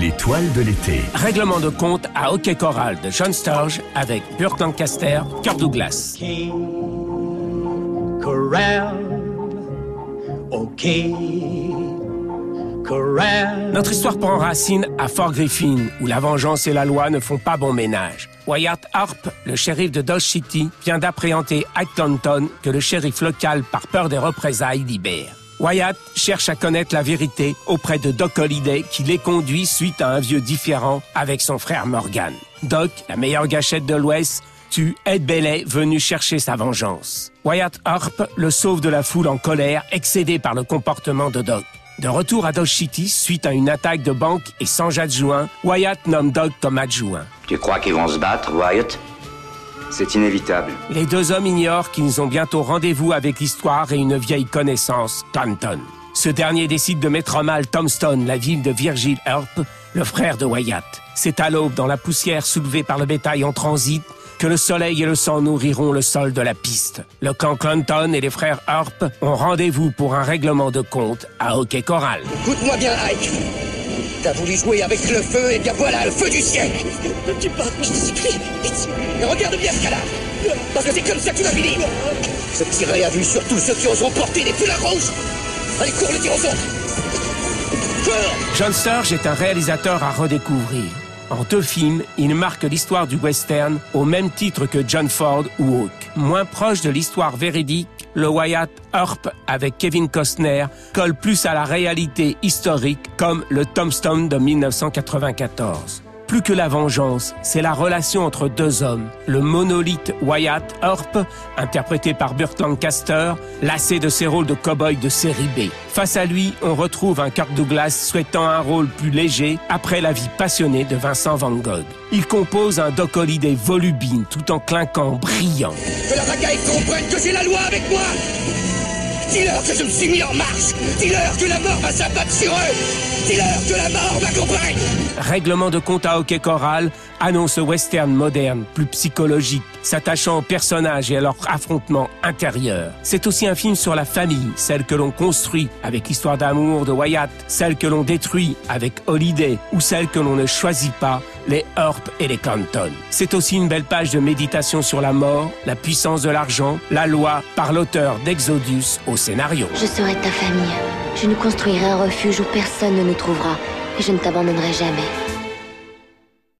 L'étoile de l'été. Règlement de compte à hockey choral de John Sturge avec Burt Lancaster, Kirk Douglas. King Corral. OK. Corral. Notre histoire prend racine à Fort Griffin, où la vengeance et la loi ne font pas bon ménage. Wyatt Harp, le shérif de Dodge City, vient d'appréhender Ike Clanton, que le shérif local, par peur des représailles, libère. Wyatt cherche à connaître la vérité auprès de Doc Holliday, qui les conduit suite à un vieux différend avec son frère Morgan. Doc, la meilleure gâchette de l'Ouest, tue Ed Bailey, venu chercher sa vengeance. Wyatt Harp le sauve de la foule en colère, excédé par le comportement de Doc. De retour à Dodge City, suite à une attaque de banque et sans adjoint, Wyatt nomme Doc comme adjoint. Tu crois qu'ils vont se battre, Wyatt? C'est inévitable. Les deux hommes ignorent qu'ils ont bientôt rendez-vous avec l'histoire et une vieille connaissance, Clanton. Ce dernier décide de mettre en mal Tombstone, la ville de Virgil Earp, le frère de Wyatt. C'est à l'aube, dans la poussière soulevée par le bétail en transit, que le soleil et le sang nourriront le sol de la piste. Le camp Clanton et les frères Earp ont rendez-vous pour un règlement de compte à Hockey Choral. Écoute-moi bien, Ike. T'as voulu jouer avec le feu, et bien voilà, le feu du siècle. Ne me tue pas, je t'en supplie. Vite. Et regarde bien ce cadavre. Parce que c'est comme ça que tu vas finir. Je tirerai à vue sur tous ceux qui oseront porter des foulards rouges. Allez, cours le tir aux autres. Cours John Sturge est un réalisateur à redécouvrir. En deux films, il marque l'histoire du western au même titre que John Ford ou Hawk. Moins proche de l'histoire véridique, le Wyatt Earp avec Kevin Costner colle plus à la réalité historique comme le Tombstone de 1994. Plus que la vengeance, c'est la relation entre deux hommes. Le monolithe Wyatt Earp, interprété par Burt Lancaster, lassé de ses rôles de cow-boy de série B. Face à lui, on retrouve un Kirk Douglas souhaitant un rôle plus léger après la vie passionnée de Vincent Van Gogh. Il compose un Doc Holliday volubile tout en clinquant brillant. Que la comprenne que j'ai la loi avec moi Dis-leur que je me suis mis en marche Dis-leur que la mort va s'abattre sur eux. Dis-leur que la mort m'accompagne Règlement de compte à hockey choral annonce western moderne, plus psychologique, s'attachant aux personnages et à leur affrontement intérieur. C'est aussi un film sur la famille, celle que l'on construit avec l'histoire d'amour de Wyatt, celle que l'on détruit avec Holiday ou celle que l'on ne choisit pas, les Earp et les Clanton. C'est aussi une belle page de méditation sur la mort, la puissance de l'argent, la loi par l'auteur d'Exodus au scénario. Je serai ta famille. Je nous construirai un refuge où personne ne nous trouvera. Et je ne t'abandonnerai jamais.